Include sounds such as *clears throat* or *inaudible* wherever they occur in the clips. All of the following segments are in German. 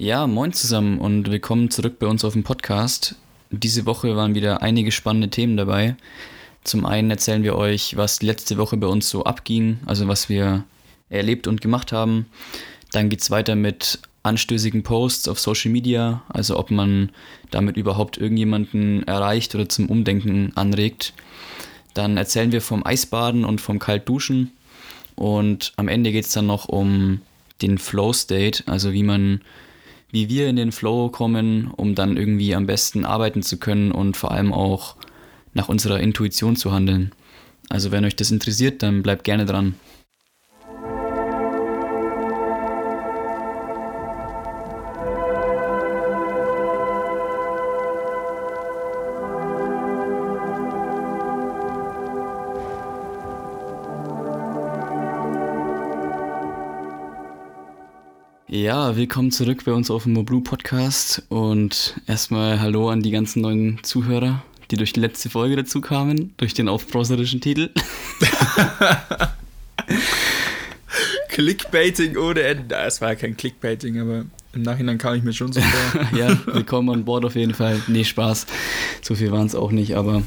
Ja, moin zusammen und willkommen zurück bei uns auf dem Podcast. Diese Woche waren wieder einige spannende Themen dabei. Zum einen erzählen wir euch, was letzte Woche bei uns so abging, also was wir erlebt und gemacht haben. Dann geht es weiter mit anstößigen Posts auf Social Media, also ob man damit überhaupt irgendjemanden erreicht oder zum Umdenken anregt. Dann erzählen wir vom Eisbaden und vom Kaltduschen. Und am Ende geht es dann noch um den Flow State, also wie man, wie wir in den Flow kommen, um dann irgendwie am besten arbeiten zu können und vor allem auch nach unserer Intuition zu handeln. Also wenn euch das interessiert, dann bleibt gerne dran. Ja, willkommen zurück bei uns auf dem Moblue Podcast und erstmal Hallo an die ganzen neuen Zuhörer, die durch die letzte Folge dazu kamen, durch den aufbrauserischen Titel. *laughs* Clickbaiting ohne Ende. Es war ja kein Clickbaiting, aber im Nachhinein kam ich mir schon so vor. *laughs* ja, willkommen an Bord auf jeden Fall. Nee, Spaß. So viel waren es auch nicht, aber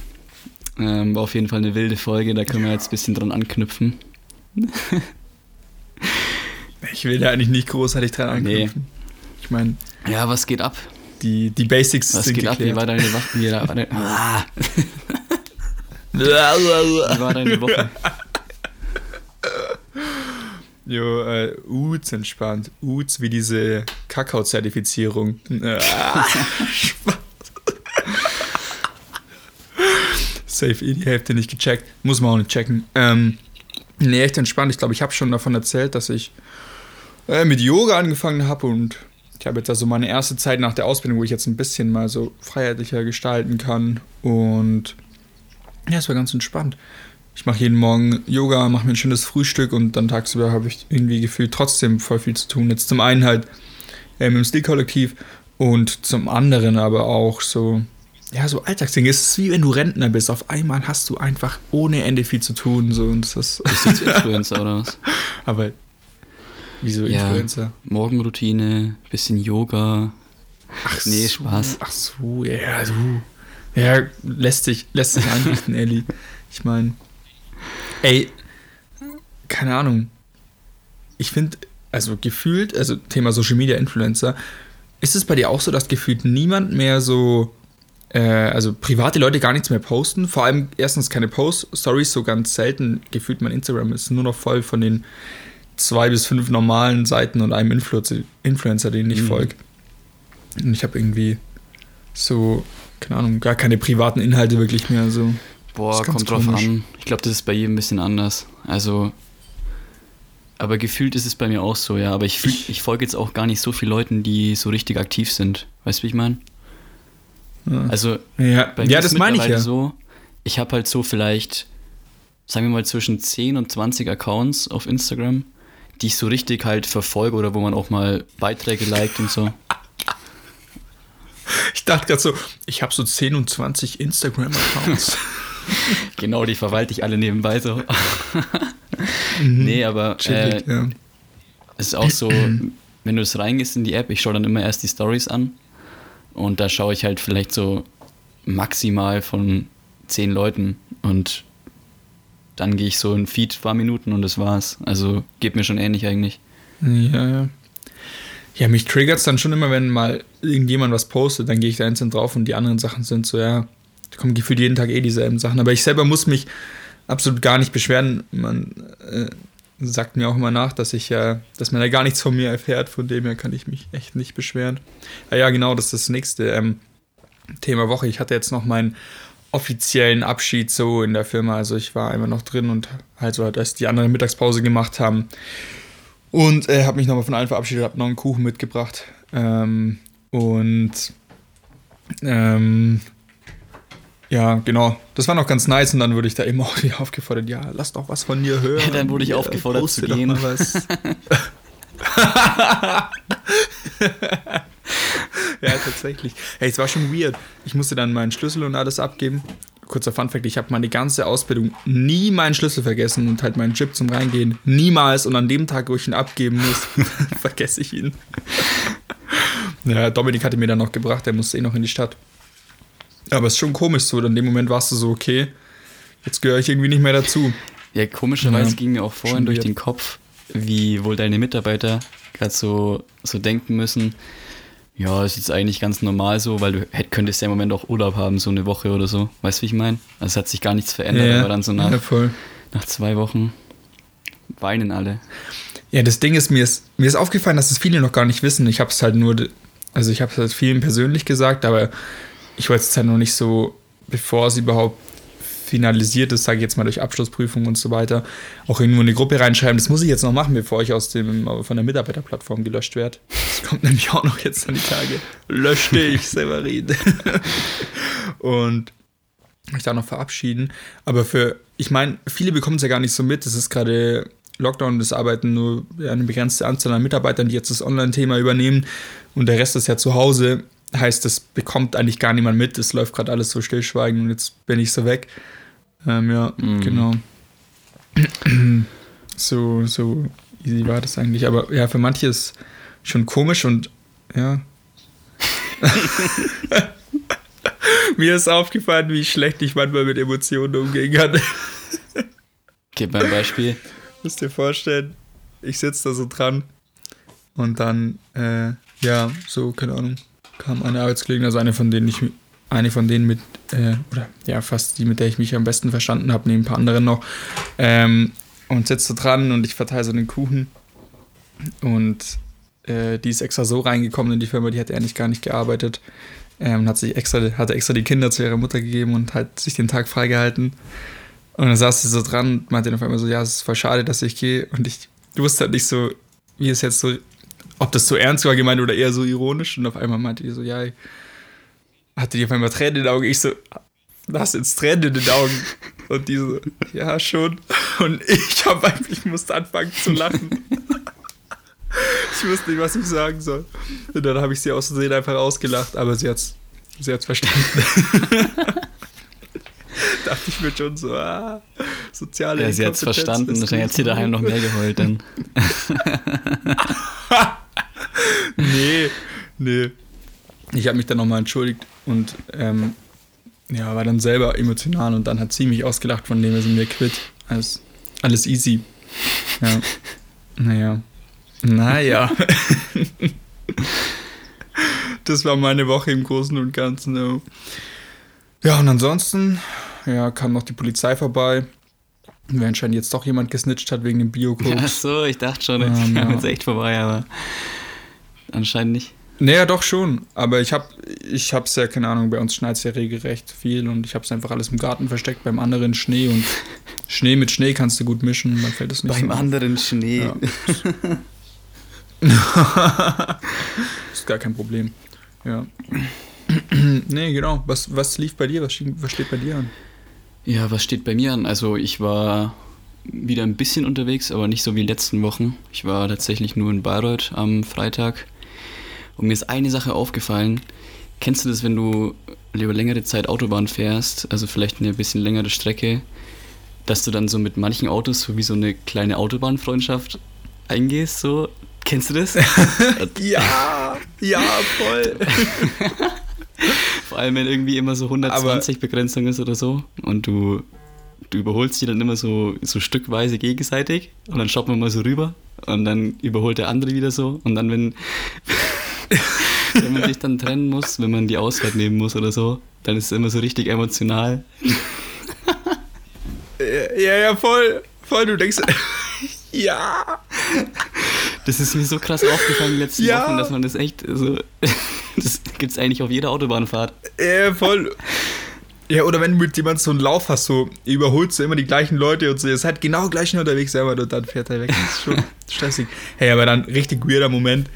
ähm, war auf jeden Fall eine wilde Folge, da können wir jetzt ein bisschen dran anknüpfen. *laughs* Ich will da eigentlich nicht großartig dran anknüpfen. Nee. Ich meine. Ja, was geht ab? Die, die Basics was sind geht geklärt. ab? Wie war deine Woche? Wie war deine, ah. *laughs* Wie war deine Woche? *laughs* Jo, äh, Uts entspannt. Uts wie diese Kakao-Zertifizierung. *laughs* Safe eh die Hälfte nicht gecheckt. Muss man auch nicht checken. Ähm, nee, echt entspannt. Ich glaube, ich habe schon davon erzählt, dass ich äh, mit Yoga angefangen habe und ich habe jetzt also meine erste Zeit nach der Ausbildung, wo ich jetzt ein bisschen mal so freiheitlicher gestalten kann und ja, es war ganz entspannt. Ich mache jeden Morgen Yoga, mache mir ein schönes Frühstück und dann tagsüber habe ich irgendwie gefühlt trotzdem voll viel zu tun. Jetzt zum einen halt äh, mit dem Stilkollektiv und zum anderen aber auch so, ja, so Alltagsdinge. Es ist wie wenn du Rentner bist. Auf einmal hast du einfach ohne Ende viel zu tun. So, und das Bist du jetzt Influencer oder was? *laughs* Aber Wieso ja, Influencer? Morgenroutine, bisschen Yoga. Ach nee, so, Spaß. Ach so, ja, so. Ja, lässt sich, lässt sich einrichten, *laughs* Ellie. Ich meine, ey, keine Ahnung. Ich finde, also gefühlt, also Thema Social Media Influencer, ist es bei dir auch so, dass gefühlt niemand mehr so, äh, also private Leute gar nichts mehr posten? Vor allem erstens keine Post-Stories, so ganz selten. Gefühlt mein Instagram ist nur noch voll von den zwei bis fünf normalen Seiten und einem Influencer, den ich mhm. folge. Und ich habe irgendwie so, keine Ahnung, gar keine privaten Inhalte wirklich mehr. So. Boah, kommt drauf an. Ich glaube, das ist bei jedem ein bisschen anders. Also, aber gefühlt ist es bei mir auch so, ja. Aber ich, ich folge jetzt auch gar nicht so viele Leuten, die so richtig aktiv sind. Weißt du, wie ich meine? Ja. Also, ja, bei mir ja das meine ich ja. so, ich habe halt so vielleicht, sagen wir mal, zwischen 10 und 20 Accounts auf Instagram die ich so richtig halt verfolge oder wo man auch mal Beiträge liked und so. *laughs* Ich dachte gerade so, ich habe so 10 und 20 Instagram-Accounts. *laughs* genau, die verwalte ich alle nebenbei so. *laughs* mhm. Nee, aber äh, ja. es ist auch so, *clears throat* wenn du es reingehst in die App, ich schaue dann immer erst die Stories an und da schaue ich halt vielleicht so maximal von 10 Leuten und dann gehe ich so in Feed ein paar Minuten und das war's. Also geht mir schon ähnlich eigentlich. Ja, ja. Ja, mich triggert es dann schon immer, wenn mal irgendjemand was postet, dann gehe ich da einzeln drauf und die anderen Sachen sind so, ja, da kommen gefühlt jeden Tag eh dieselben Sachen. Aber ich selber muss mich absolut gar nicht beschweren. Man äh, sagt mir auch immer nach, dass ich ja, dass man ja gar nichts von mir erfährt, von dem her kann ich mich echt nicht beschweren. Ja, ja genau, das ist das nächste ähm, Thema Woche. Ich hatte jetzt noch meinen offiziellen Abschied so in der Firma. Also ich war immer noch drin und halt so, als die anderen Mittagspause gemacht haben. Und äh, habe mich nochmal von allen verabschiedet, habe noch einen Kuchen mitgebracht. Ähm, und ähm, ja, genau. Das war noch ganz nice und dann wurde ich da immer *laughs* auch wieder aufgefordert, ja, lass doch was von dir hören. Ja, dann wurde ich ja, aufgefordert zu gehen. Doch mal was. *laughs* *laughs* *laughs* ja, tatsächlich. Hey, es war schon weird. Ich musste dann meinen Schlüssel und alles abgeben. Kurzer Funfact, ich habe meine ganze Ausbildung nie meinen Schlüssel vergessen und halt meinen Chip zum Reingehen. Niemals. Und an dem Tag, wo ich ihn abgeben muss, *laughs* vergesse ich ihn. Ja, Dominik hatte mir dann noch gebracht, der musste eh noch in die Stadt. Aber es ist schon komisch so. In dem Moment warst du so, okay, jetzt gehöre ich irgendwie nicht mehr dazu. Ja, komischerweise ja, ging mir auch vorhin durch den Kopf, wie wohl deine Mitarbeiter gerade so, so denken müssen. Ja, ist jetzt eigentlich ganz normal so, weil du hätt, könntest ja im Moment auch Urlaub haben, so eine Woche oder so. Weißt du, wie ich meine? Also es hat sich gar nichts verändert, ja, aber dann so nach, ja, nach zwei Wochen weinen alle. Ja, das Ding ist mir, ist, mir ist aufgefallen, dass es viele noch gar nicht wissen. Ich habe es halt nur, also ich habe es halt vielen persönlich gesagt, aber ich wollte es halt noch nicht so, bevor es überhaupt finalisiert ist, sage ich jetzt mal durch Abschlussprüfung und so weiter, auch irgendwo in eine Gruppe reinschreiben. Das muss ich jetzt noch machen, bevor ich aus dem, von der Mitarbeiterplattform gelöscht werde. Das kommt nämlich auch noch jetzt an die Tage. Lösch dich, Severin. *laughs* und mich da noch verabschieden. Aber für, ich meine, viele bekommen es ja gar nicht so mit. Es ist gerade Lockdown, es arbeiten nur eine begrenzte Anzahl an Mitarbeitern, die jetzt das Online-Thema übernehmen und der Rest ist ja zu Hause. Heißt, das bekommt eigentlich gar niemand mit. Es läuft gerade alles so stillschweigend und jetzt bin ich so weg. Ähm, ja, mhm. genau. *clears throat* so, so easy war das eigentlich. Aber ja, für manche ist schon komisch und ja. *laughs* Mir ist aufgefallen, wie schlecht ich manchmal mit Emotionen umgehen kann. Gib mal ein Beispiel. Müsst dir vorstellen, ich sitze da so dran und dann, äh, ja, so, keine Ahnung, kam eine Arbeitskollegin, also eine von denen ich eine von denen mit, äh, oder ja, fast die, mit der ich mich am besten verstanden habe, neben ein paar anderen noch. Ähm, und sitzt so dran und ich verteile so den Kuchen. Und äh, die ist extra so reingekommen in die Firma, die hat eigentlich gar nicht gearbeitet. Ähm, hat sich extra, hatte extra die Kinder zu ihrer Mutter gegeben und hat sich den Tag freigehalten. Und dann saß sie so dran und meinte dann auf einmal so, ja, es ist voll schade, dass ich gehe. Und ich wusste halt nicht so, wie es jetzt so, ob das so ernst war gemeint oder eher so ironisch. Und auf einmal meinte die so, ja, ich hatte die auf einmal Tränen in den Augen. Ich so, hast jetzt Tränen in den Augen? Und die so, ja, schon. Und ich habe einfach, ich musste anfangen zu lachen. ich wusste nicht, was ich sagen soll. Und dann habe ich sie aus Versehen einfach ausgelacht, aber sie hat's, sie hat's verstanden. *laughs* Dachte ich mir schon so, ah, soziale Ja, sie hat's verstanden, dann hat sie daheim noch mehr geheult dann. *laughs* nee, nee. Ich habe mich dann nochmal entschuldigt und ähm, ja, war dann selber emotional und dann hat sie mich ausgelacht, von dem wir sind wir quitt. Alles, alles easy. Ja. *laughs* Naja. Naja. *laughs* das war meine Woche im Großen und Ganzen. Ja, und ansonsten ja, kam noch die Polizei vorbei. Wer anscheinend jetzt doch jemand gesnitcht hat wegen dem Biocode. Ach so, ich dachte schon, jetzt ähm, ja. jetzt echt vorbei, aber anscheinend nicht. Naja, doch schon. Aber ich habe ich hab's ja, keine Ahnung, bei uns schneit es ja regelrecht viel und ich habe es einfach alles im Garten versteckt, beim anderen Schnee und *laughs* Schnee mit Schnee kannst du gut mischen, dann fällt es nicht Beim so anderen auf. Schnee. Ja. *laughs* ist gar kein Problem. Ja. *clears throat* nee, genau. Was, was lief bei dir? Was, was steht bei dir an? Ja, was steht bei mir an? Also ich war wieder ein bisschen unterwegs, aber nicht so wie letzten Wochen. Ich war tatsächlich nur in Bayreuth am Freitag und mir ist eine Sache aufgefallen. Kennst du das, wenn du über längere Zeit Autobahn fährst, also vielleicht eine bisschen längere Strecke, dass du dann so mit manchen Autos so wie so eine kleine Autobahnfreundschaft eingehst, so? Kennst du das? *laughs* ja, *laughs* ja, voll. *laughs* Vor allem, wenn irgendwie immer so 120 Aber Begrenzung ist oder so und du, du überholst die dann immer so, so stückweise gegenseitig und dann schaut man mal so rüber und dann überholt der andere wieder so und dann, wenn, *laughs* wenn man sich dann trennen muss, wenn man die Ausfahrt nehmen muss oder so, dann ist es immer so richtig emotional. Ja, ja, voll. Voll, du denkst. *laughs* ja. Das ist mir so krass aufgefallen in den letzten ja. Wochen, dass man das echt so. *laughs* Das gibt es eigentlich auf jeder Autobahnfahrt. Ja, voll. Ja, oder wenn du mit jemandem so einen Lauf hast, so überholst du immer die gleichen Leute und so, ihr seid genau gleich unterwegs selber und dann fährt er weg. Das ist schon stressig. Hey, aber dann richtig weirder Moment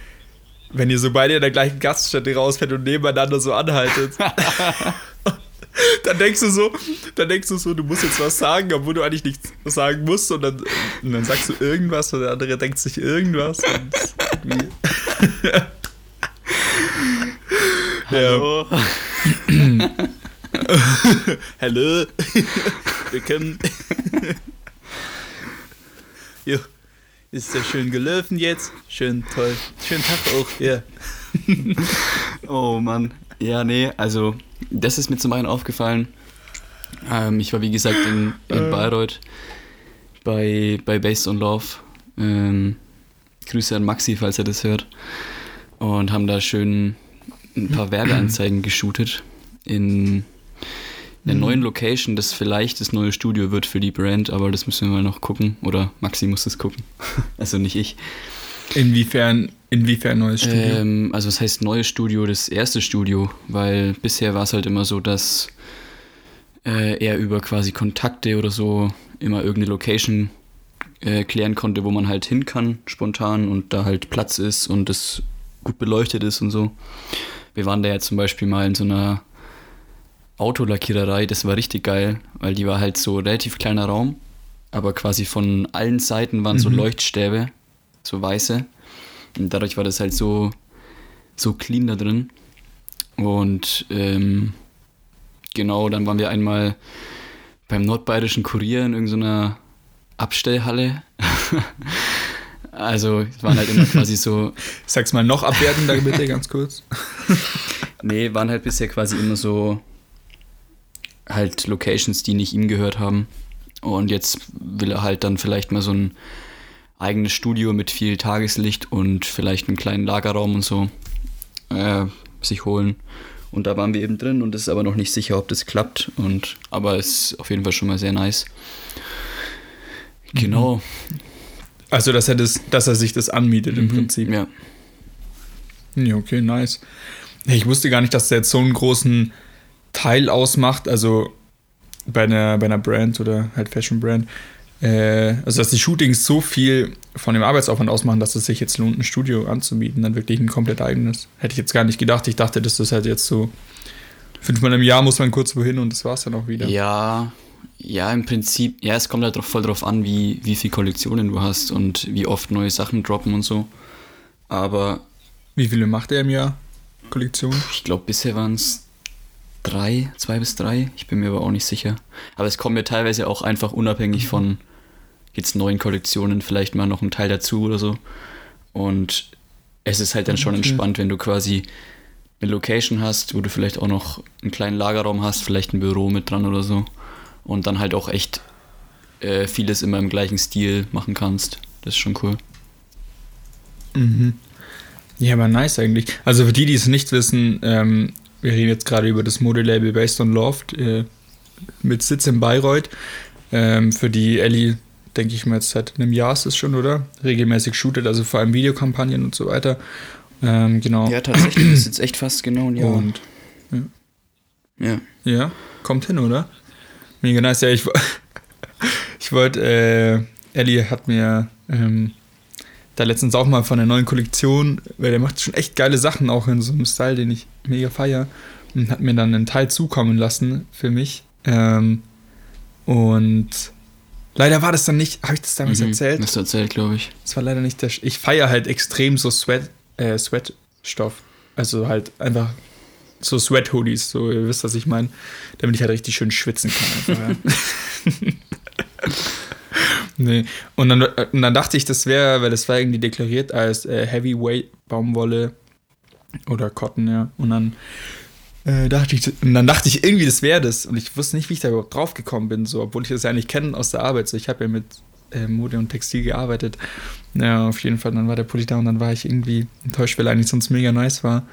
wenn ihr so beide in der gleichen Gaststätte rausfährt und nebeneinander so anhaltet. *laughs* dann denkst du so, dann denkst du so, du musst jetzt was sagen, obwohl du eigentlich nichts sagen musst und dann, und dann sagst du irgendwas und der andere denkt sich irgendwas und *laughs* Hallo. *laughs* Hallo. Willkommen. jo. Ist ja schön gelaufen jetzt. Schön toll. Schönen Tag auch. Ja. *laughs* oh Mann. Ja, nee, also das ist mir zum einen aufgefallen. Ähm, ich war wie gesagt in, in äh. Bayreuth bei, bei Based on Love. Ähm, Grüße an Maxi, falls er das hört. Und haben da schön ein paar *clears throat* Werbeanzeigen geshootet in einer mhm. neuen Location, das vielleicht das neue Studio wird für die Brand, aber das müssen wir mal noch gucken. Oder Maxi muss das gucken. *laughs* also nicht ich. Inwiefern, inwiefern neues Studio? Ähm, also was heißt neues Studio? Das erste Studio, weil bisher war es halt immer so, dass äh, er über quasi Kontakte oder so immer irgendeine Location äh, klären konnte, wo man halt hin kann, spontan und da halt Platz ist und es gut beleuchtet ist und so. Wir waren da ja zum Beispiel mal in so einer Autolackiererei, das war richtig geil, weil die war halt so relativ kleiner Raum, aber quasi von allen Seiten waren mhm. so Leuchtstäbe, so weiße. Und dadurch war das halt so, so clean da drin. Und ähm, genau, dann waren wir einmal beim Nordbayerischen Kurier in irgendeiner Abstellhalle. *laughs* also es waren halt immer quasi so. Sag's mal noch abwertender bitte ganz kurz. *laughs* nee, waren halt bisher quasi immer so halt Locations, die nicht ihm gehört haben. Und jetzt will er halt dann vielleicht mal so ein eigenes Studio mit viel Tageslicht und vielleicht einen kleinen Lagerraum und so äh, sich holen. Und da waren wir eben drin und es ist aber noch nicht sicher, ob das klappt. Und, aber es ist auf jeden Fall schon mal sehr nice. Genau. Also, dass er, das, dass er sich das anmietet im mhm, Prinzip. Ja. Ja, okay, nice. Ich wusste gar nicht, dass der jetzt so einen großen Teil ausmacht, also bei einer, bei einer Brand oder halt Fashion Brand. Äh, also, dass die Shootings so viel von dem Arbeitsaufwand ausmachen, dass es sich jetzt lohnt, ein Studio anzubieten, dann wirklich ein komplett eigenes. Hätte ich jetzt gar nicht gedacht. Ich dachte, dass das halt jetzt so fünfmal im Jahr muss man kurz wohin und das war es dann auch wieder. Ja, ja, im Prinzip, ja, es kommt halt voll drauf an, wie, wie viele Kollektionen du hast und wie oft neue Sachen droppen und so. Aber. Wie viele macht er im Jahr? Kollektionen? Ich glaube, bisher waren es drei, zwei bis drei. Ich bin mir aber auch nicht sicher. Aber es kommt mir teilweise auch einfach unabhängig von jetzt neuen Kollektionen vielleicht mal noch ein Teil dazu oder so. Und es ist halt dann schon okay. entspannt, wenn du quasi eine Location hast, wo du vielleicht auch noch einen kleinen Lagerraum hast, vielleicht ein Büro mit dran oder so und dann halt auch echt äh, vieles immer im gleichen Stil machen kannst. Das ist schon cool. Mhm. Ja, aber nice eigentlich. Also für die, die es nicht wissen, ähm, wir reden jetzt gerade über das Modelabel Based on Loft äh, mit Sitz in Bayreuth. Ähm, für die Ellie, denke ich mal, jetzt seit einem Jahr ist es schon, oder? Regelmäßig shootet, also vor allem Videokampagnen und so weiter. Ähm, genau. Ja, tatsächlich ist jetzt echt fast genau ein Jahr. Und, ja. ja. Ja, kommt hin, oder? Mega nice. Ja, ich, *laughs* ich wollte, äh, Ellie hat mir ähm, da letztens auch mal von der neuen Kollektion, weil der macht schon echt geile Sachen, auch in so einem Style, den ich mega feier. Und hat mir dann einen Teil zukommen lassen für mich. Ähm, und leider war das dann nicht, habe ich das damals mhm, erzählt? Das erzählt, glaube ich. Das war leider nicht der. Ich feiere halt extrem so Sweat, äh, Sweatstoff. Also halt einfach so Sweat-Hoodies, so ihr wisst, was ich meine, damit ich halt richtig schön schwitzen kann. Einfach, ja. *laughs* *laughs* nee. Und dann, und dann dachte ich, das wäre, weil das war irgendwie deklariert als äh, Heavyweight Baumwolle oder Cotton, ja. Und dann äh, dachte ich, und dann dachte ich irgendwie, das wäre das. Und ich wusste nicht, wie ich da überhaupt drauf gekommen bin, so, obwohl ich das ja eigentlich kenne aus der Arbeit. So, ich habe ja mit äh, Mode und Textil gearbeitet. Ja, auf jeden Fall. Dann war der Pulli da und dann war ich irgendwie enttäuscht, weil er eigentlich sonst mega nice war.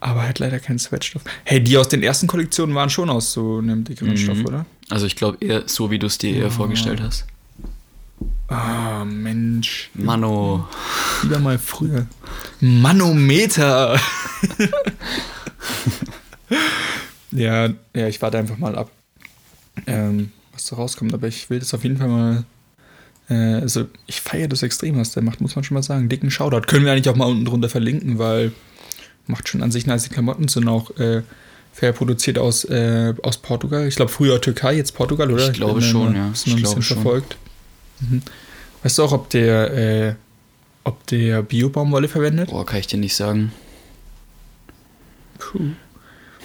Aber halt leider kein Sweatstoff. Hey, die aus den ersten Kollektionen waren schon aus so einem dickeren mhm. Stoff, oder? Also ich glaube eher so, wie du es dir eher oh. vorgestellt hast. Ah, oh, Mensch. Mano. Wieder mal früher. Manometer. *laughs* ja, ja, ich warte einfach mal ab, ähm, was da rauskommt. Aber ich will das auf jeden Fall mal. Äh, also, ich feiere das extrem, was der macht, muss man schon mal sagen. Dicken Shoutout. Können wir eigentlich auch mal unten drunter verlinken, weil macht schon an sich nice. Die Klamotten sind auch äh, fair produziert aus, äh, aus Portugal. Ich glaube, früher Türkei, jetzt Portugal, oder? Ich glaube ich schon, ja. Ist noch ein bisschen verfolgt. Mhm. Weißt du auch, ob der, äh, ob der Bio-Baumwolle verwendet? Boah, kann ich dir nicht sagen. Puh.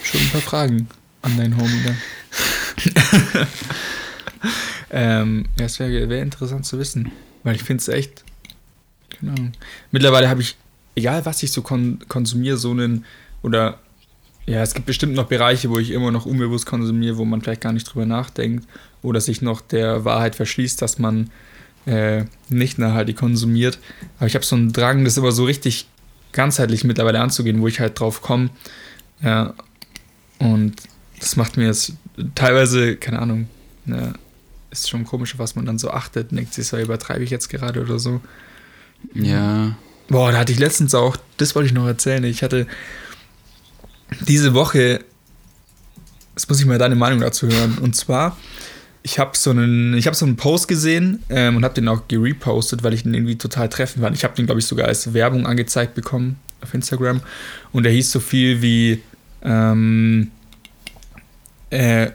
Schon ein paar Fragen an deinen Homie dann. *laughs* ähm, ja, es wäre wär interessant zu wissen, weil ich finde es echt, genau. Mittlerweile habe ich egal was ich so kon konsumiere, so einen, oder ja, es gibt bestimmt noch Bereiche, wo ich immer noch unbewusst konsumiere, wo man vielleicht gar nicht drüber nachdenkt oder sich noch der Wahrheit verschließt, dass man äh, nicht nachhaltig konsumiert. Aber ich habe so einen Drang, das immer so richtig ganzheitlich mittlerweile anzugehen, wo ich halt drauf komme. Ja, und das macht mir jetzt teilweise, keine Ahnung, ja, ist schon komisch, was man dann so achtet. Denkt sich so, übertreibe ich jetzt gerade oder so. Ja. Boah, da hatte ich letztens auch, das wollte ich noch erzählen. Ich hatte diese Woche, das muss ich mal deine Meinung dazu hören. Und zwar, ich habe so einen, ich habe so einen Post gesehen ähm, und habe den auch gerepostet, weil ich den irgendwie total treffen fand. Ich habe den, glaube ich, sogar als Werbung angezeigt bekommen auf Instagram. Und der hieß so viel wie, ähm, äh,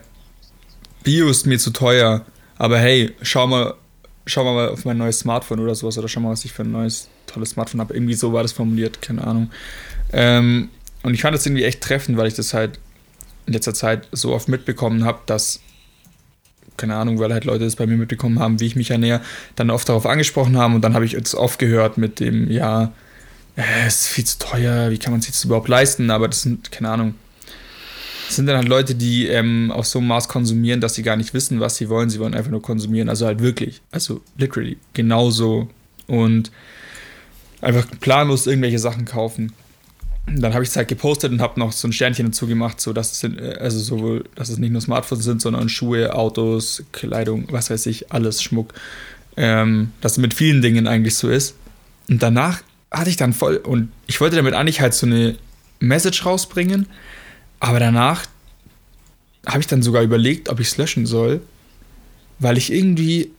Bio ist mir zu teuer, aber hey, schau mal, schau mal auf mein neues Smartphone oder sowas oder schau mal, was ich für ein neues tolles Smartphone habe. Irgendwie so war das formuliert, keine Ahnung. Ähm, und ich fand das irgendwie echt treffend, weil ich das halt in letzter Zeit so oft mitbekommen habe, dass, keine Ahnung, weil halt Leute das bei mir mitbekommen haben, wie ich mich ernähre, dann oft darauf angesprochen haben und dann habe ich jetzt oft gehört mit dem, ja, äh, es ist viel zu teuer, wie kann man sich das überhaupt leisten? Aber das sind, keine Ahnung, das sind dann halt Leute, die ähm, auf so einem Maß konsumieren, dass sie gar nicht wissen, was sie wollen. Sie wollen einfach nur konsumieren. Also halt wirklich. Also literally. Genauso. Und einfach planlos irgendwelche Sachen kaufen. Dann habe ich es halt gepostet und habe noch so ein Sternchen dazu gemacht, so dass es, äh, also sowohl, dass es nicht nur Smartphones sind, sondern Schuhe, Autos, Kleidung, was weiß ich, alles Schmuck. Ähm, dass es mit vielen Dingen eigentlich so ist. Und danach hatte ich dann voll, und ich wollte damit eigentlich halt so eine Message rausbringen, aber danach habe ich dann sogar überlegt, ob ich es löschen soll, weil ich irgendwie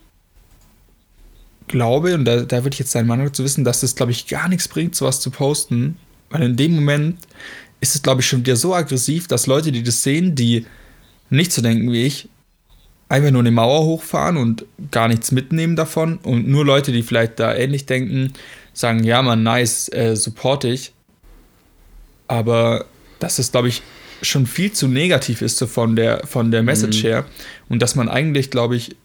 glaube, und da, da würde ich jetzt deine Meinung zu wissen, dass es, glaube ich, gar nichts bringt, sowas zu posten, weil in dem Moment ist es, glaube ich, schon wieder so aggressiv, dass Leute, die das sehen, die nicht so denken wie ich, einfach nur eine Mauer hochfahren und gar nichts mitnehmen davon. Und nur Leute, die vielleicht da ähnlich denken, sagen, ja, man, nice, äh, support ich. Aber dass es, glaube ich, schon viel zu negativ ist so von der, von der Message mhm. her. Und dass man eigentlich, glaube ich,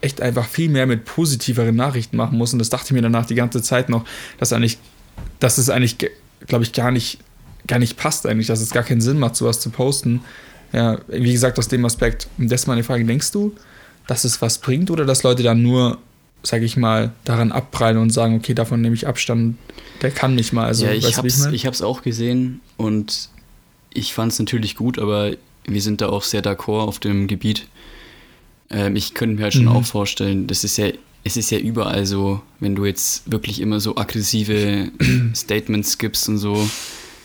echt einfach viel mehr mit positiveren Nachrichten machen muss. Und das dachte ich mir danach die ganze Zeit noch, dass eigentlich, dass es eigentlich, glaube ich, gar nicht, gar nicht passt eigentlich, dass es gar keinen Sinn macht, sowas zu posten. Ja, wie gesagt, aus dem Aspekt. Und das ist meine Frage, denkst du, dass es was bringt oder dass Leute dann nur, sage ich mal, daran abprallen und sagen, okay, davon nehme ich Abstand, der kann nicht mal. Also, ja, ich habe es ich auch gesehen und ich fand es natürlich gut, aber wir sind da auch sehr d'accord auf dem Gebiet. Ähm, ich könnte mir halt schon mhm. auch vorstellen, das ist ja, es ist ja überall so, wenn du jetzt wirklich immer so aggressive *clears throat* Statements gibst und so,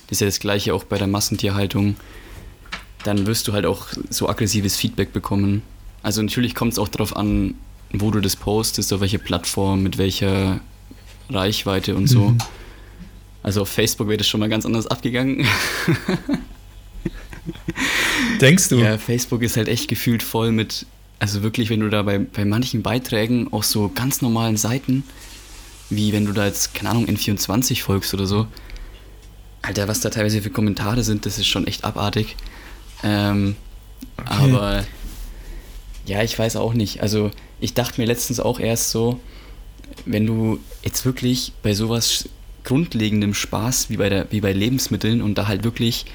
das ist ja das gleiche auch bei der Massentierhaltung, dann wirst du halt auch so aggressives Feedback bekommen. Also natürlich kommt es auch darauf an, wo du das postest, auf welche Plattform, mit welcher Reichweite und so. Mhm. Also auf Facebook wäre das schon mal ganz anders abgegangen. Denkst du? Ja, Facebook ist halt echt gefühlt voll mit also wirklich, wenn du da bei, bei manchen Beiträgen auf so ganz normalen Seiten, wie wenn du da jetzt, keine Ahnung, N24 folgst oder so, Alter, was da teilweise für Kommentare sind, das ist schon echt abartig. Ähm, okay. Aber ja, ich weiß auch nicht. Also ich dachte mir letztens auch erst so, wenn du jetzt wirklich bei sowas grundlegendem Spaß wie bei, der, wie bei Lebensmitteln und da halt wirklich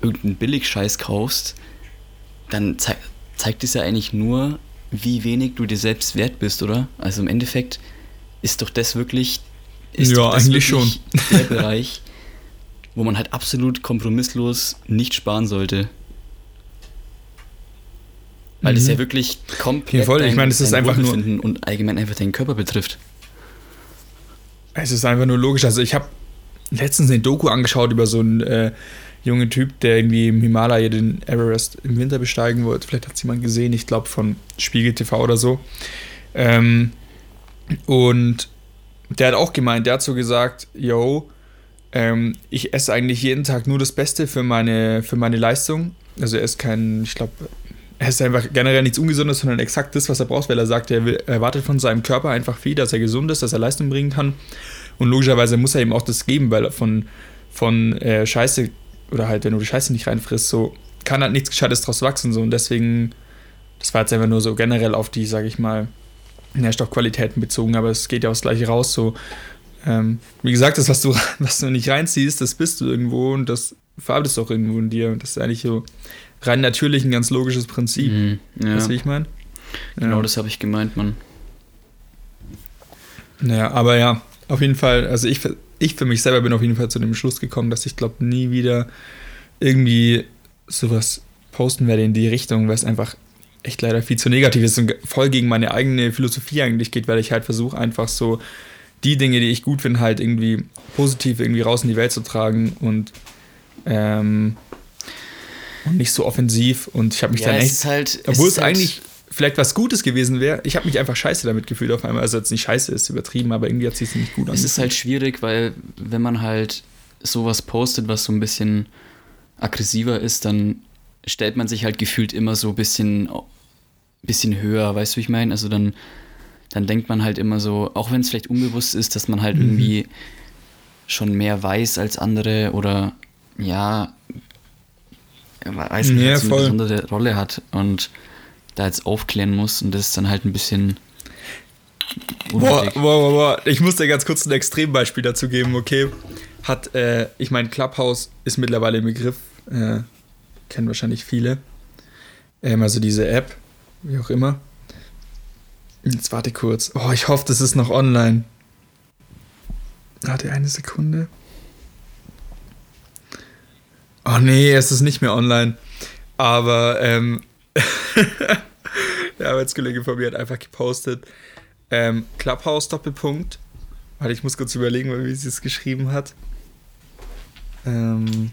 irgendeinen Billigscheiß kaufst, dann zeigt zeigt es ja eigentlich nur, wie wenig du dir selbst wert bist, oder? Also im Endeffekt ist doch das wirklich, ist ja, das eigentlich schon. der Bereich, wo man halt absolut kompromisslos nicht sparen sollte. Weil mhm. das ja wirklich komplett voll. Dein, ich meine, es ist einfach nur und allgemein einfach deinen Körper betrifft. Es ist einfach nur logisch. Also ich habe letztens eine Doku angeschaut über so ein äh, junge Typ, der irgendwie im Himalaya den Everest im Winter besteigen wollte. Vielleicht hat es jemand gesehen, ich glaube von Spiegel TV oder so. Ähm, und der hat auch gemeint, der hat so gesagt, yo, ähm, ich esse eigentlich jeden Tag nur das Beste für meine, für meine Leistung. Also er ist kein, ich glaube, er ist einfach generell nichts Ungesundes, sondern exakt das, was er braucht, weil er sagt, er erwartet von seinem Körper einfach viel, dass er gesund ist, dass er Leistung bringen kann. Und logischerweise muss er ihm auch das geben, weil von, von äh, Scheiße oder halt, wenn du die Scheiße nicht reinfrisst, so kann halt nichts Gescheites draus wachsen. So. Und deswegen, das war jetzt einfach nur so generell auf die, sag ich mal, Nährstoffqualitäten bezogen, aber es geht ja aufs Gleiche raus. So, ähm, wie gesagt, das, was du, *laughs* was du nicht reinziehst, das bist du irgendwo und das verarbeitest du auch irgendwo in dir. Und das ist eigentlich so rein natürlich ein ganz logisches Prinzip. Mhm, ja. Weißt du, wie ich meine? Genau, ja. das habe ich gemeint, Mann. Naja, aber ja, auf jeden Fall, also ich, ich für mich selber bin auf jeden Fall zu dem Schluss gekommen, dass ich glaube, nie wieder irgendwie sowas posten werde in die Richtung, weil es einfach echt leider viel zu negativ ist und voll gegen meine eigene Philosophie eigentlich geht, weil ich halt versuche einfach so die Dinge, die ich gut finde, halt irgendwie positiv irgendwie raus in die Welt zu tragen und, ähm, und nicht so offensiv. Und ich habe mich ja, dann echt, halt, obwohl es, halt eigentlich vielleicht was Gutes gewesen wäre, ich habe mich einfach scheiße damit gefühlt auf einmal. Also jetzt nicht scheiße ist übertrieben, aber irgendwie hat es sich nicht gut an. Es ist halt schwierig, weil wenn man halt sowas postet, was so ein bisschen aggressiver ist, dann stellt man sich halt gefühlt immer so ein bisschen, bisschen höher, weißt du, wie ich meine? Also dann dann denkt man halt immer so, auch wenn es vielleicht unbewusst ist, dass man halt mhm. irgendwie schon mehr weiß als andere oder ja, weiß nicht, ja, eine besondere Rolle hat und da jetzt aufklären muss und das ist dann halt ein bisschen. Boah, boah, boah, boah, ich muss dir ganz kurz ein Extrembeispiel dazu geben, okay? Hat, äh, ich meine, Clubhouse ist mittlerweile ein Begriff, äh, kennen wahrscheinlich viele. Ähm, also diese App, wie auch immer. Jetzt warte kurz. Oh, ich hoffe, das ist noch online. Warte eine Sekunde. Oh nee, es ist nicht mehr online. Aber ähm, *laughs* der Arbeitskollege von mir hat einfach gepostet. Ähm, Clubhouse Doppelpunkt. Warte, ich muss kurz überlegen, wie sie es geschrieben hat. Ähm,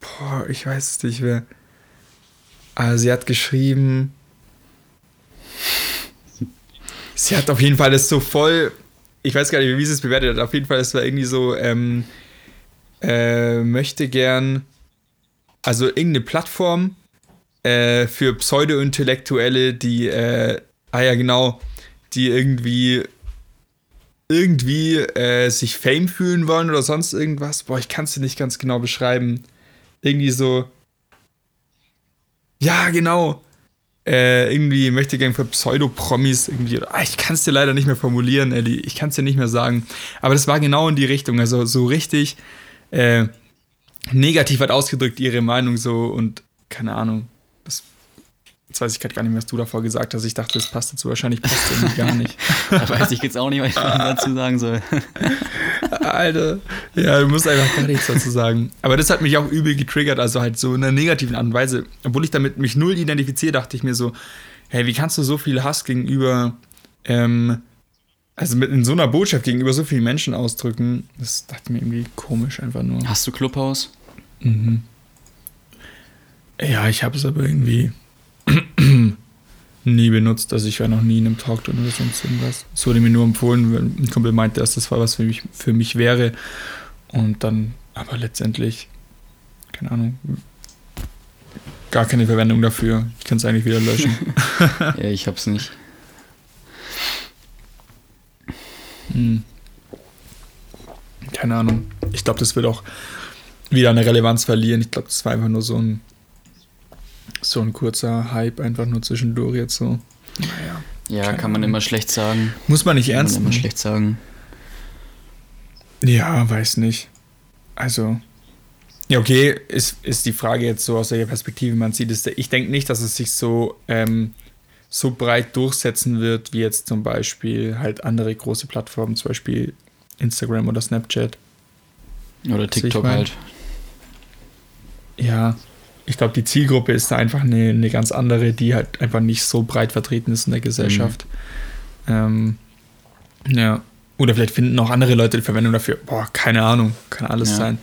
boah, ich weiß es nicht mehr. Also sie hat geschrieben Sie hat auf jeden Fall das so voll. Ich weiß gar nicht, wie sie es bewertet hat. Auf jeden Fall, es war irgendwie so, ähm, äh, möchte gern, also irgendeine Plattform äh, für Pseudo-Intellektuelle, die, äh, ah ja, genau, die irgendwie irgendwie äh, sich Fame fühlen wollen oder sonst irgendwas. Boah, ich kann es dir nicht ganz genau beschreiben. Irgendwie so. Ja, genau äh, irgendwie möchte gern für Pseudopromis irgendwie. Ah, ich kann es dir leider nicht mehr formulieren, Ellie. Ich kann es dir nicht mehr sagen. Aber das war genau in die Richtung. Also so richtig äh, negativ hat ausgedrückt ihre Meinung so und keine Ahnung. Jetzt weiß ich gerade gar nicht mehr, was du davor gesagt hast. Ich dachte, das passt dazu. Wahrscheinlich passt irgendwie gar nicht. *laughs* da weiß ich jetzt auch nicht, was ich dazu sagen soll. *laughs* Alter. Ja, du musst einfach gar nichts dazu sagen. Aber das hat mich auch übel getriggert, also halt so in einer negativen Art und Weise. Obwohl ich damit mich null identifiziere, dachte ich mir so, hey, wie kannst du so viel Hass gegenüber, ähm, also mit in so einer Botschaft gegenüber so vielen Menschen ausdrücken? Das dachte mir irgendwie komisch einfach nur. Hast du Clubhaus? Mhm. Ja, ich habe es aber irgendwie nie benutzt. Also ich war noch nie in einem Talk drin oder sonst irgendwas. Es wurde mir nur empfohlen, weil ein Kumpel meinte, dass das war was für mich, für mich wäre. Und dann aber letztendlich, keine Ahnung, gar keine Verwendung dafür. Ich kann es eigentlich wieder löschen. *laughs* ja, ich hab's nicht. Hm. Keine Ahnung. Ich glaube, das wird auch wieder eine Relevanz verlieren. Ich glaube, das war einfach nur so ein so ein kurzer Hype einfach nur zwischendurch jetzt so. Naja. Ja, kann man immer schlecht sagen. Muss man nicht ernst kann man immer schlecht sagen. Ja, weiß nicht. Also, ja, okay, ist, ist die Frage jetzt so aus welcher Perspektive man sieht. Ist, ich denke nicht, dass es sich so, ähm, so breit durchsetzen wird, wie jetzt zum Beispiel halt andere große Plattformen, zum Beispiel Instagram oder Snapchat. Oder TikTok halt. Ja, ich glaube, die Zielgruppe ist da einfach eine, eine ganz andere, die halt einfach nicht so breit vertreten ist in der Gesellschaft. Mhm. Ähm, ja. Oder vielleicht finden auch andere Leute die Verwendung dafür. Boah, keine Ahnung, kann alles ja. sein.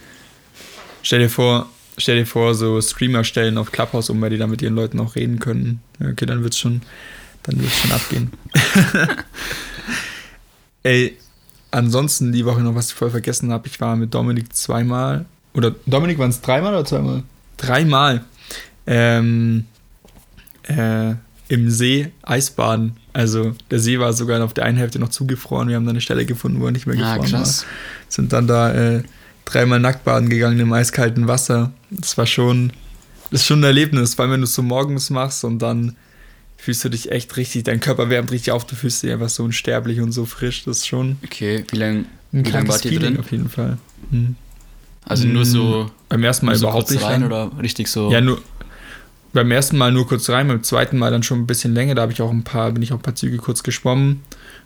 Stell dir vor, stell dir vor, so Streamer stellen auf Clubhouse um, weil die da mit ihren Leuten auch reden können. Ja, okay, dann wird's schon, dann wird's schon abgehen. *laughs* Ey, ansonsten die Woche noch, was ich voll vergessen habe. Ich war mit Dominik zweimal. Oder Dominik waren es dreimal oder zweimal? Dreimal ähm, äh, im See Eisbaden. Also der See war sogar auf der einen Hälfte noch zugefroren. Wir haben da eine Stelle gefunden, wo er nicht mehr ah, gefroren ah, war. Sind dann da äh, dreimal nackt baden gegangen im eiskalten Wasser. Das war schon, das ist schon ein Erlebnis, weil wenn du es so morgens machst und dann fühlst du dich echt richtig, dein Körper wärmt richtig auf, du fühlst dich einfach so unsterblich und so frisch, das ist schon. Okay, wie lange wie lang wart ihr drin? Auf jeden Fall. Hm. Also nur so. Hm, beim ersten Mal so überhaupt nicht rein oder richtig so. Ja, nur. Beim ersten Mal nur kurz rein, beim zweiten Mal dann schon ein bisschen länger. Da habe ich auch ein paar, bin ich auch ein paar Züge kurz geschwommen.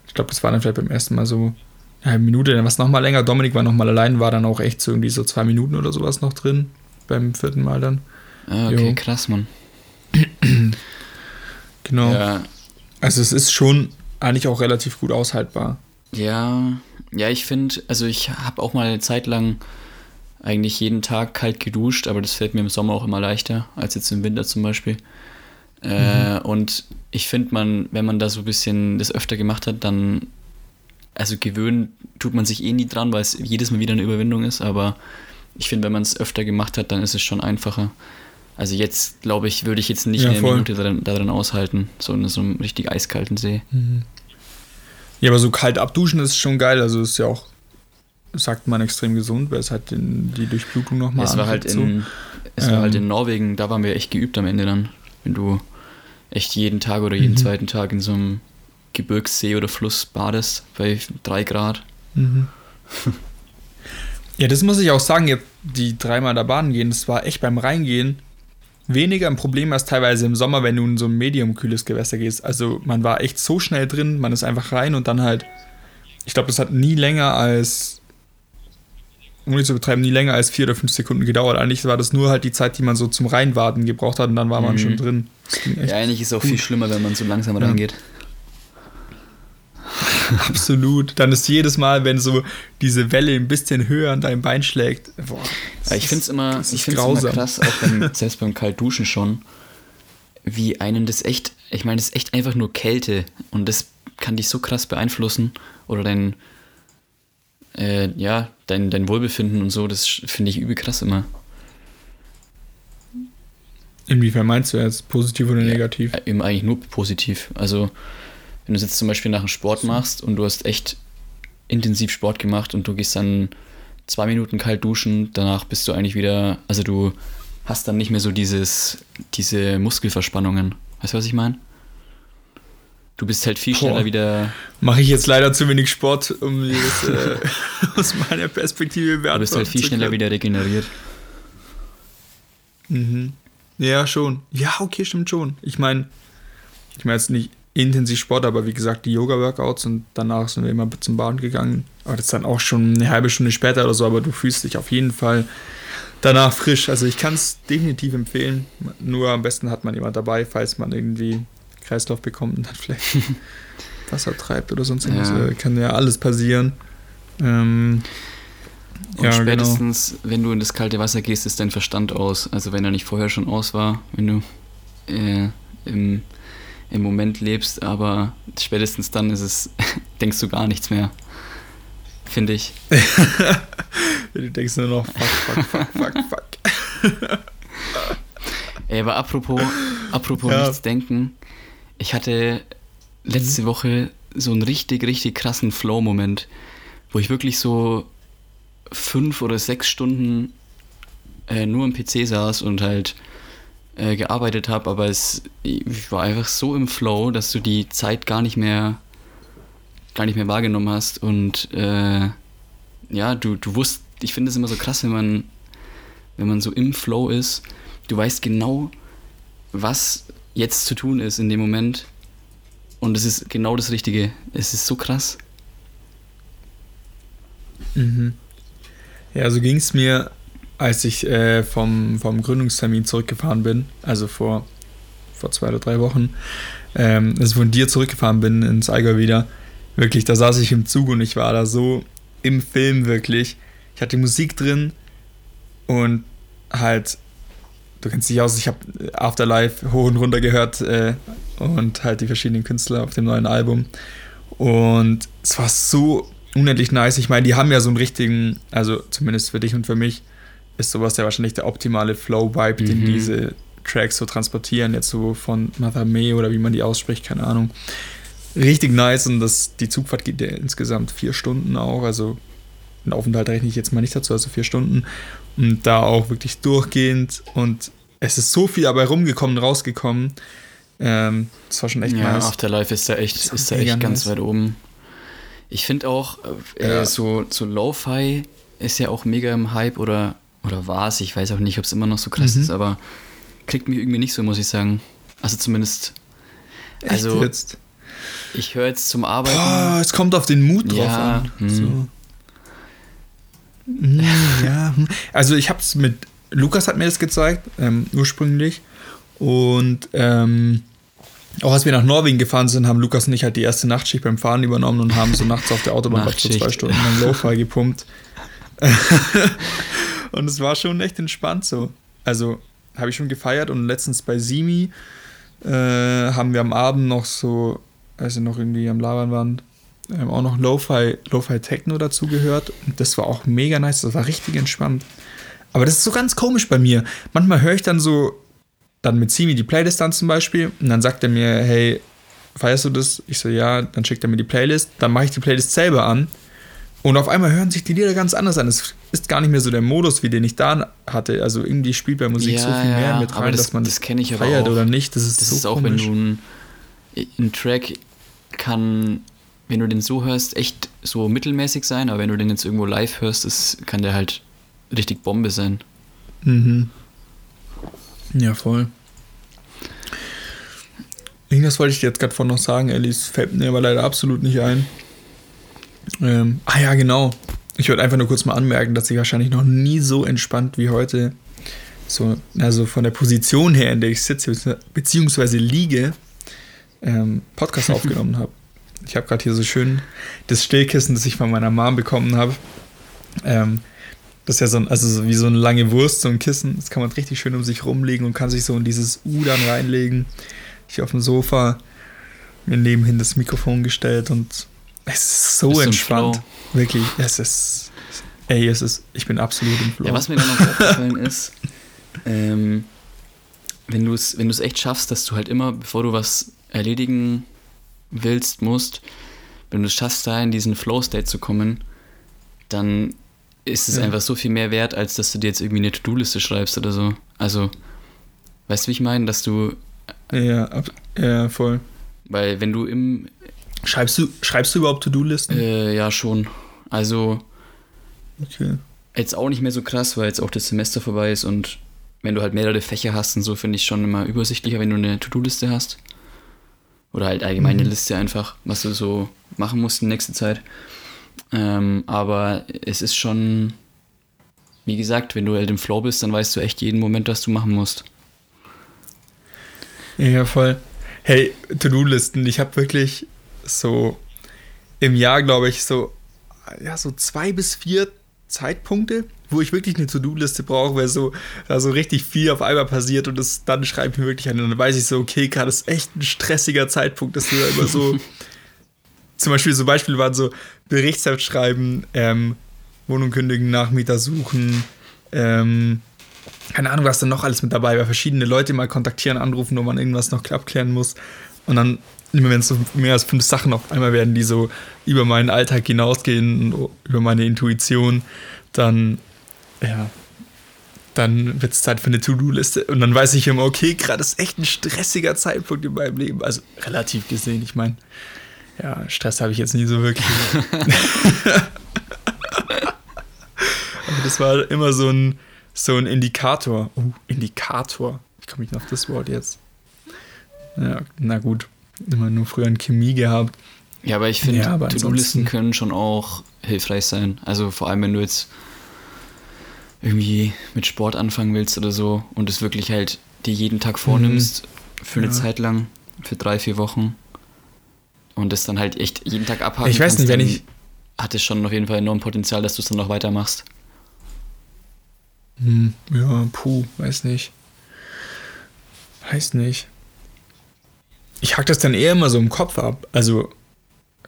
Ich glaube, das war dann vielleicht beim ersten Mal so eine halbe Minute, dann war es nochmal länger. Dominik war nochmal allein, war dann auch echt so irgendwie so zwei Minuten oder sowas noch drin. Beim vierten Mal dann. Ah, okay, jo. krass, Mann. *clears throat* genau. Ja. Also es ist schon eigentlich auch relativ gut aushaltbar. Ja, ja, ich finde, also ich habe auch mal eine Zeit lang eigentlich jeden Tag kalt geduscht, aber das fällt mir im Sommer auch immer leichter als jetzt im Winter zum Beispiel. Äh, mhm. und ich finde, man, wenn man da so ein bisschen das öfter gemacht hat, dann, also gewöhnen tut man sich eh nie dran, weil es jedes Mal wieder eine Überwindung ist, aber ich finde, wenn man es öfter gemacht hat, dann ist es schon einfacher. Also jetzt, glaube ich, würde ich jetzt nicht ja, eine voll. Minute darin, darin, aushalten, so in so einem richtig eiskalten See. Mhm. Ja, aber so kalt abduschen ist schon geil, also ist ja auch sagt man extrem gesund, weil es halt den, die Durchblutung nochmal Es war halt in, so. es ähm, war halt in. Norwegen, da waren wir echt geübt am Ende dann, wenn du echt jeden Tag oder jeden mhm. zweiten Tag in so einem Gebirgssee oder Fluss badest bei drei Grad. Mhm. ja, das muss ich auch sagen, jetzt die dreimal da baden gehen, das war echt beim Reingehen weniger ein Problem als teilweise im Sommer, wenn du in so ein medium-kühles Gewässer gehst. Also man war echt so schnell drin, man ist einfach rein und dann halt, ich glaube, das hat nie länger als um nicht zu betreiben, nie länger als vier oder fünf Sekunden gedauert. Eigentlich war das nur halt die Zeit, die man so zum Reinwarten gebraucht hat und dann war man mhm. schon drin. Ja, eigentlich ist es auch viel schlimmer, wenn man so langsam ja. rangeht. *laughs* Absolut. Dann ist jedes Mal, wenn so diese Welle ein bisschen höher an deinem Bein schlägt. Boah, ich finde es immer, ich immer krass, auch beim, *laughs* selbst beim Kaltduschen schon, wie einen das echt, ich meine, das ist echt einfach nur Kälte und das kann dich so krass beeinflussen oder dein, äh, ja, dein, dein Wohlbefinden und so, das finde ich übel krass immer. Inwiefern meinst du jetzt? Positiv oder negativ? Ja, eben eigentlich nur positiv. Also, wenn du jetzt zum Beispiel nach dem Sport machst und du hast echt intensiv Sport gemacht und du gehst dann zwei Minuten kalt duschen, danach bist du eigentlich wieder, also du hast dann nicht mehr so dieses, diese Muskelverspannungen. Weißt du, was ich meine? Du bist halt viel schneller Boah. wieder. Mache ich jetzt leider zu wenig Sport, um das äh, *laughs* aus meiner Perspektive beantworten Du bist halt viel schneller wieder regeneriert. Mhm. Ja, schon. Ja, okay, stimmt schon. Ich meine, ich meine jetzt nicht intensiv Sport, aber wie gesagt, die Yoga-Workouts und danach sind wir immer zum Baden gegangen. Aber das ist dann auch schon eine halbe Stunde später oder so, aber du fühlst dich auf jeden Fall danach frisch. Also ich kann es definitiv empfehlen. Nur am besten hat man jemand dabei, falls man irgendwie Kreislauf bekommt und dann vielleicht *laughs* Wasser treibt oder sonst irgendwas. Ja. Äh, kann ja alles passieren. Ähm, und ja, genau. spätestens, genau. wenn du in das kalte Wasser gehst, ist dein Verstand aus. Also wenn er nicht vorher schon aus war, wenn du äh, im, im Moment lebst, aber spätestens dann ist es, *laughs* denkst du gar nichts mehr. Finde ich. *laughs* du denkst nur noch, fuck, fuck, fuck, fuck, fuck. Ey, aber apropos, apropos ja. nichts denken, ich hatte letzte mhm. Woche so einen richtig, richtig krassen Flow-Moment, wo ich wirklich so fünf oder sechs Stunden äh, nur am PC saß und halt äh, gearbeitet habe, aber es ich war einfach so im Flow, dass du die Zeit gar nicht mehr gar nicht mehr wahrgenommen hast und äh, ja, du, du wusst, ich finde es immer so krass, wenn man wenn man so im Flow ist, du weißt genau, was jetzt zu tun ist in dem Moment. Und es ist genau das Richtige. Es ist so krass. Mhm. Ja, so ging es mir, als ich äh, vom, vom Gründungstermin zurückgefahren bin, also vor, vor zwei oder drei Wochen, ähm, also von dir zurückgefahren bin ins Allgäu wieder. Wirklich, da saß ich im Zug und ich war da so im Film wirklich. Ich hatte Musik drin und halt du kennst dich aus, ich habe Afterlife hoch und runter gehört äh, und halt die verschiedenen Künstler auf dem neuen Album. Und es war so unendlich nice. Ich meine, die haben ja so einen richtigen, also zumindest für dich und für mich, ist sowas ja wahrscheinlich der optimale Flow-Vibe, mhm. den diese Tracks so transportieren, jetzt so von Mother May oder wie man die ausspricht, keine Ahnung. Richtig nice und das, die Zugfahrt geht ja insgesamt vier Stunden auch, also einen Aufenthalt rechne ich jetzt mal nicht dazu, also vier Stunden. Und da auch wirklich durchgehend. Und es ist so viel dabei rumgekommen, rausgekommen. Ähm, das war schon echt ja, nice. Afterlife ist da echt, ist, ist da echt ganz nice. weit oben. Ich finde auch, äh, ja. so, so Lo-Fi ist ja auch mega im Hype oder, oder war es, ich weiß auch nicht, ob es immer noch so krass mhm. ist, aber kriegt mich irgendwie nicht so, muss ich sagen. Also zumindest. Echt also, jetzt? Ich höre jetzt zum Arbeiten. Oh, es kommt auf den Mut drauf ja, an. Hm. So. Hm, ja, hm. also ich habe es mit Lukas hat mir das gezeigt ähm, ursprünglich und ähm, auch als wir nach Norwegen gefahren sind, haben Lukas und ich halt die erste Nachtschicht beim Fahren übernommen und haben so nachts auf der Autobahn so zwei Stunden lang Lo-Fi gepumpt. *laughs* und es war schon echt entspannt so. Also habe ich schon gefeiert und letztens bei Simi äh, haben wir am Abend noch so, als wir noch irgendwie am Labern waren, ähm, auch noch Lo-Fi Lo Techno dazu gehört. Und das war auch mega nice, das war richtig entspannt. Aber das ist so ganz komisch bei mir. Manchmal höre ich dann so, dann mit Simi die Playlist an zum Beispiel, und dann sagt er mir, hey, feierst du das? Ich so, ja, dann schickt er mir die Playlist, dann mache ich die Playlist selber an. Und auf einmal hören sich die Lieder ganz anders an. Es ist gar nicht mehr so der Modus, wie den ich da hatte. Also irgendwie spielt bei Musik ja, so viel mehr ja, mit rein, das, dass man das aber feiert oder nicht. Das ist, das so ist auch, komisch. wenn du ein Track kann, wenn du den so hörst, echt so mittelmäßig sein, aber wenn du den jetzt irgendwo live hörst, das kann der halt richtig Bombe sein. Mhm. Ja, voll. Irgendwas wollte ich dir jetzt gerade von noch sagen, Alice, fällt mir aber leider absolut nicht ein. Ähm, ah ja, genau. Ich wollte einfach nur kurz mal anmerken, dass ich wahrscheinlich noch nie so entspannt wie heute, so, also von der Position her, in der ich sitze, beziehungsweise liege, ähm, Podcast *laughs* aufgenommen habe. Ich habe gerade hier so schön das Stillkissen, das ich von meiner Mom bekommen habe. Ähm, das ist ja so ein, also so wie so eine lange Wurst, so ein Kissen. Das kann man richtig schön um sich rumlegen und kann sich so in dieses U dann reinlegen. Ich auf dem Sofa, mir nebenhin das Mikrofon gestellt und es ist so entspannt. Wirklich, es ist. Ey, es ist. Ich bin absolut im Flow. Ja, was mir dann noch aufgefallen ist, ähm, wenn du es wenn echt schaffst, dass du halt immer, bevor du was erledigen willst, musst, wenn du es schaffst, da in diesen Flow-State zu kommen, dann ist es ja. einfach so viel mehr wert, als dass du dir jetzt irgendwie eine To-Do-Liste schreibst oder so. Also, weißt du, wie ich meine? Dass du. Ja, ab, ja, voll. Weil wenn du im. Schreibst du, schreibst du überhaupt To-Do-Listen? Äh, ja, schon. Also. Okay. Jetzt auch nicht mehr so krass, weil jetzt auch das Semester vorbei ist und wenn du halt mehrere Fächer hast und so, finde ich schon immer übersichtlicher, wenn du eine To-Do-Liste hast. Oder halt allgemeine mhm. Liste einfach, was du so machen musst in nächster Zeit. Ähm, aber es ist schon, wie gesagt, wenn du halt im Flow bist, dann weißt du echt jeden Moment, was du machen musst. Ja, voll. Hey, To-Do-Listen, ich habe wirklich so im Jahr, glaube ich, so, ja, so zwei bis vier Zeitpunkte, wo ich wirklich eine To-Do-Liste brauche, weil so, da so richtig viel auf einmal passiert und das, dann schreibe ich mir wirklich an und dann weiß ich so, okay, gerade ist echt ein stressiger Zeitpunkt, dass du da immer so *laughs* zum Beispiel so Beispiele waren so Berichtsheft schreiben, ähm, Wohnung kündigen, Nachmieter suchen, ähm, keine Ahnung, was da noch alles mit dabei war. Verschiedene Leute mal kontaktieren, anrufen, wo man irgendwas noch abklären muss. Und dann, immer wenn es so mehr als fünf Sachen auf einmal werden, die so über meinen Alltag hinausgehen, über meine Intuition, dann, ja, dann wird es Zeit für eine To-Do-Liste. Und dann weiß ich immer, okay, gerade ist echt ein stressiger Zeitpunkt in meinem Leben. Also relativ gesehen, ich meine, ja, Stress habe ich jetzt nie so wirklich. *laughs* Aber das war immer so ein, so ein Indikator. Oh, Indikator. Ich komme nicht auf das Wort jetzt. Ja, na gut. Immer nur früher in Chemie gehabt. Ja, aber ich finde, ja, To-Do-Listen können schon auch hilfreich sein. Also vor allem, wenn du jetzt irgendwie mit Sport anfangen willst oder so und es wirklich halt dir jeden Tag vornimmst mhm. für eine ja. Zeit lang, für drei, vier Wochen und das dann halt echt jeden Tag abhaken Ich weiß nicht, wenn ich. Hat es schon auf jeden Fall enorm Potenzial, dass du es dann noch weitermachst. Hm, ja, puh, weiß nicht. Weiß nicht. Ich hack das dann eher immer so im Kopf ab. Also,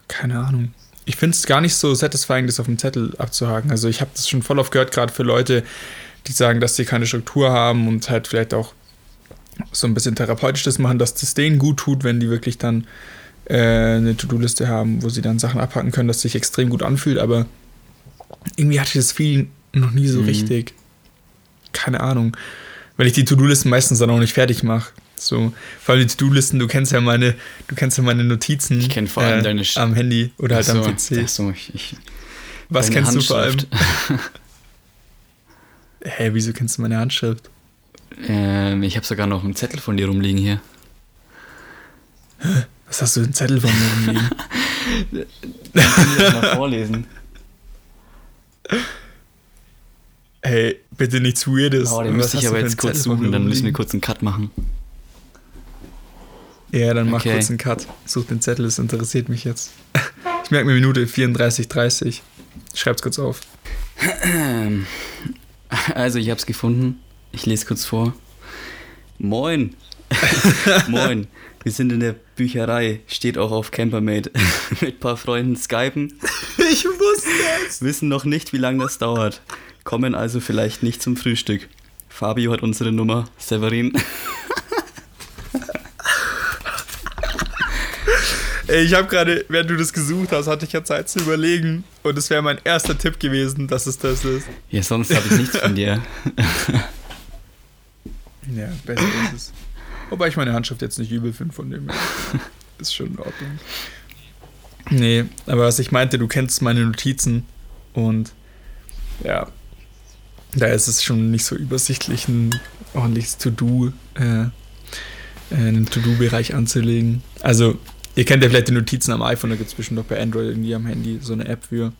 keine Ahnung. Ich finde es gar nicht so satisfying, das auf dem Zettel abzuhaken. Also, ich habe das schon voll oft gehört, gerade für Leute, die sagen, dass sie keine Struktur haben und halt vielleicht auch so ein bisschen therapeutisch das machen, dass das denen gut tut, wenn die wirklich dann äh, eine To-Do-Liste haben, wo sie dann Sachen abhaken können, das sich extrem gut anfühlt, aber irgendwie hatte ich das Feeling noch nie so mhm. richtig. Keine Ahnung. Weil ich die To-Do-Listen meistens dann auch nicht fertig mache. So, vor allem die To-Do-Listen, du kennst ja meine, du kennst ja meine Notizen. Ich kenne vor allem äh, deine Sch am Handy oder halt Achso, am PC. achso, ich, ich, Was kennst du vor allem? *laughs* Hä, wieso kennst du meine Handschrift? ähm, ich habe sogar noch einen Zettel von dir rumliegen hier. Was hast du einen Zettel von mir rumliegen? *laughs* Ich das mal vorlesen. Hey, bitte nichts Weirdes. Oh, den müsste ich aber jetzt kurz Zettel suchen, dann müssen wir kurz einen Cut machen. Ja, dann mach Okay. kurz einen Cut. Such den Zettel, das interessiert mich jetzt. Ich merke mir Minute 34, 30. Schreib's kurz auf. Also, ich habe es gefunden. Ich lese kurz vor. Moin. *laughs* Moin. Wir sind in der Bücherei. Steht auch auf Campermate. *laughs* Mit ein paar Freunden skypen. Ich wusste es. Wissen noch nicht, wie lange das dauert. Kommen also vielleicht nicht zum Frühstück. Fabio hat unsere Nummer. Severin. Ich habe gerade, während du das gesucht hast, hatte ich ja Zeit zu überlegen. Und es wäre mein erster Tipp gewesen, dass es das ist. Ja, sonst habe ich nichts von dir. *laughs* Ja, besser ist es. Wobei ich meine Handschrift jetzt nicht übel finde von dem. *laughs* Ist schon in Ordnung. Nee, aber was ich meinte, du kennst meine Notizen und ja, da ist es schon nicht so übersichtlich, ein ordentliches To-Do, äh, einen To-Do-Bereich anzulegen. Also, ihr kennt ja vielleicht die Notizen am iPhone, da gibt es bestimmt auch bei Android irgendwie am Handy so eine App für.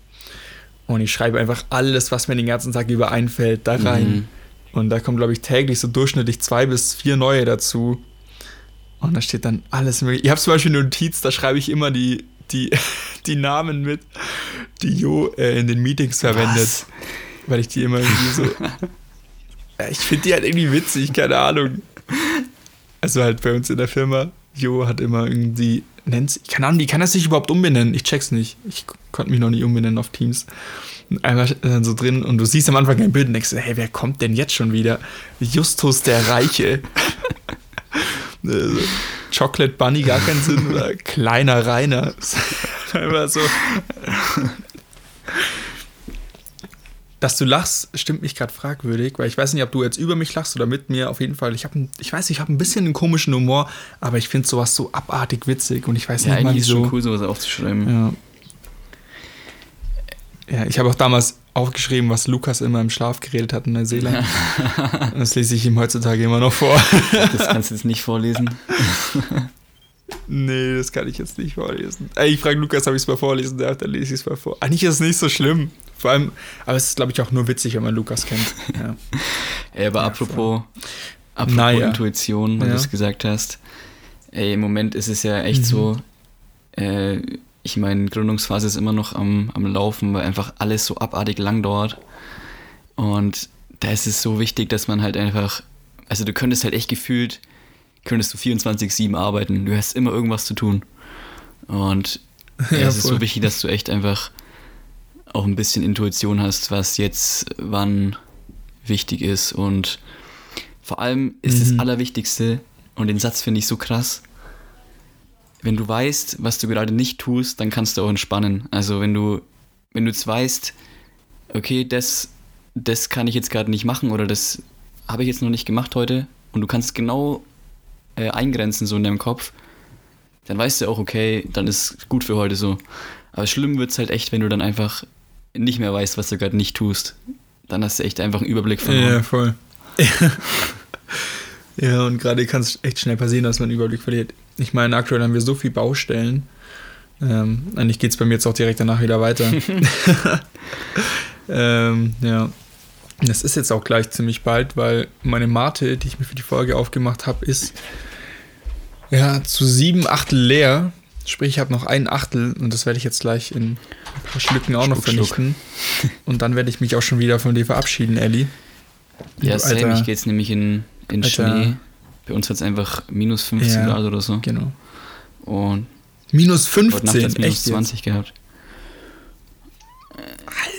Und ich schreibe einfach alles, was mir den ganzen Tag über einfällt, da rein. Mhm. Und da kommen, glaube ich, täglich so durchschnittlich zwei bis vier neue dazu. Und da steht dann alles mögliche. Ich habe zum Beispiel eine Notiz, da schreibe ich immer die, die, *laughs* die Namen mit, die Jo äh, in den Meetings verwendet. Was? Weil ich die immer irgendwie so. Ja, *laughs* ich finde die halt irgendwie witzig, keine Ahnung. Also halt bei uns in der Firma, Jo hat immer irgendwie. Nennt, keine Ahnung, die kann das sich überhaupt umbenennen. Ich check's nicht. Ich konnte mich noch nie umbenennen auf Teams. Einmal dann so drin und du siehst am Anfang ein Bild und denkst, hey, wer kommt denn jetzt schon wieder? Justus der Reiche. *laughs* Also, Chocolate Bunny gar keinen Sinn oder *laughs* kleiner Rainer. Einfach so. Dass du lachst, stimmt mich gerade fragwürdig, weil ich weiß nicht, ob du jetzt über mich lachst oder mit mir. Auf jeden Fall, ich habe, ich weiß, ich habe ein bisschen einen komischen Humor, aber ich finde sowas so abartig witzig und ich weiß Ja, nicht mal eigentlich ist schon cool, sowas aufzuschreiben. Ja. Ja, ich habe auch damals aufgeschrieben, was Lukas immer im Schlaf geredet hat in Neuseeland. *laughs* Das lese ich ihm heutzutage immer noch vor. Das kannst du jetzt nicht vorlesen. *laughs* Nee, das kann ich jetzt nicht vorlesen. Ey, ich frage Lukas, ob ich es mal vorlesen darf, dann lese ich es mal vor. Eigentlich ist es nicht so schlimm. Vor allem, aber es ist, glaube ich, auch nur witzig, wenn man Lukas kennt. *laughs* Ja. Ey, aber Ja, apropos, apropos Naja. Intuition, weil Ja. du es gesagt hast. Ey, im Moment ist es ja echt Mhm. so, äh, ich meine, Gründungsphase ist immer noch am, am Laufen, weil einfach alles so abartig lang dauert. Und da ist es so wichtig, dass man halt einfach, also du könntest halt echt gefühlt, könntest du 24-7 arbeiten. Du hast immer irgendwas zu tun. Und ja, *laughs* Ja, es ist so wichtig, dass du echt einfach auch ein bisschen Intuition hast, was jetzt wann wichtig ist. Und vor allem ist Mhm. das Allerwichtigste, und den Satz finde ich so krass, wenn du weißt, was du gerade nicht tust, dann kannst du auch entspannen. Also wenn du, wenn du jetzt weißt, okay, das, das kann ich jetzt gerade nicht machen oder das habe ich jetzt noch nicht gemacht heute und du kannst genau äh, eingrenzen so in deinem Kopf, dann weißt du auch, okay, dann ist gut für heute so. Aber schlimm wird es halt echt, wenn du dann einfach nicht mehr weißt, was du gerade nicht tust. Dann hast du echt einfach einen Überblick verloren. Ja, voll. *laughs* ja, und gerade kann es echt schnell passieren, dass man einen Überblick verliert. Ich meine, aktuell haben wir so viele Baustellen. Ähm, eigentlich geht es bei mir jetzt auch direkt danach wieder weiter. *laughs* ähm, ja. Das ist jetzt auch gleich ziemlich bald, weil meine Mate, die ich mir für die Folge aufgemacht habe, ist ja zu sieben Achtel leer. Sprich, ich habe noch ein Achtel und das werde ich jetzt gleich in ein paar Schlücken auch noch Schluck, Schluck. vernichten. Und dann werde ich mich auch schon wieder von dir verabschieden, Ellie. Ja, Du alter- ich gehe jetzt nämlich in, in Alter- Schnee. Bei uns hat es einfach minus 15 Ja. Grad oder so. Genau. Und Minus heute Nacht 15, hat es minus echt 20 gehabt.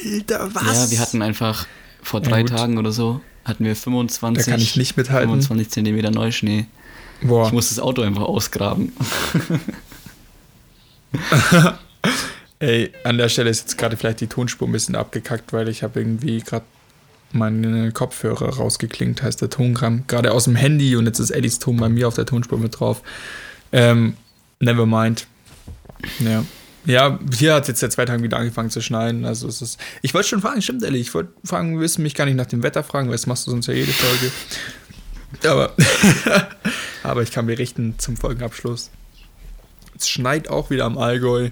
Jetzt? Alter, was? Ja, wir hatten einfach vor Ja, drei gut. Tagen oder so, hatten wir da 25, kann ich nicht mithalten. 25 Zentimeter Neuschnee. Boah. Ich muss das Auto einfach ausgraben. *laughs* *laughs* Ey, an der Stelle ist jetzt gerade vielleicht die Tonspur ein bisschen abgekackt, weil ich habe irgendwie gerade meine Kopfhörer rausgeklingt, heißt der Ton kam gerade aus dem Handy und jetzt ist Eddies Ton bei mir auf der Tonspur mit drauf. Ähm, never mind. Ja. Ja, hier hat es jetzt seit zwei Tagen wieder angefangen zu schneien. Also es ist. Ich wollte schon fragen, stimmt ehrlich. Ich wollte fragen, willst du mich gar nicht nach dem Wetter fragen, weil das machst du sonst ja jede Folge. Aber, *laughs* aber ich kann berichten zum Folgenabschluss. Es schneit auch wieder am Allgäu.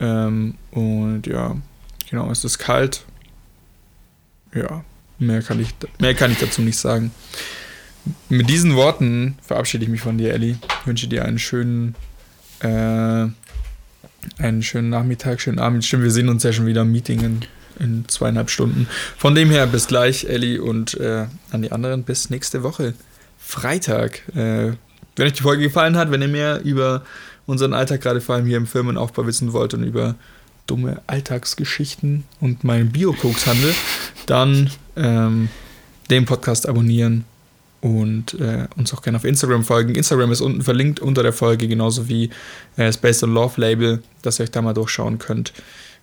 Ähm, und ja, genau, es ist kalt. Ja, mehr kann, ich, mehr kann ich dazu nicht sagen. Mit diesen Worten verabschiede ich mich von dir, Ellie. Ich wünsche dir einen schönen, äh, einen schönen Nachmittag, schönen Abend. Stimmt, wir sehen uns ja schon wieder im Meeting in, in zweieinhalb Stunden. Von dem her, bis gleich, Ellie, und äh, an die anderen bis nächste Woche. Freitag. Äh, wenn euch die Folge gefallen hat, wenn ihr mehr über unseren Alltag gerade vor allem hier im Firmenaufbau wissen wollt und über dumme Alltagsgeschichten und meinen Bio-Koks-Handel, dann ähm, den Podcast abonnieren und äh, uns auch gerne auf Instagram folgen. Instagram ist unten verlinkt unter der Folge, genauso wie äh, Space and Love Label, dass ihr euch da mal durchschauen könnt.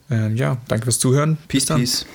Ähm, ja, danke fürs Zuhören. Peace, peace.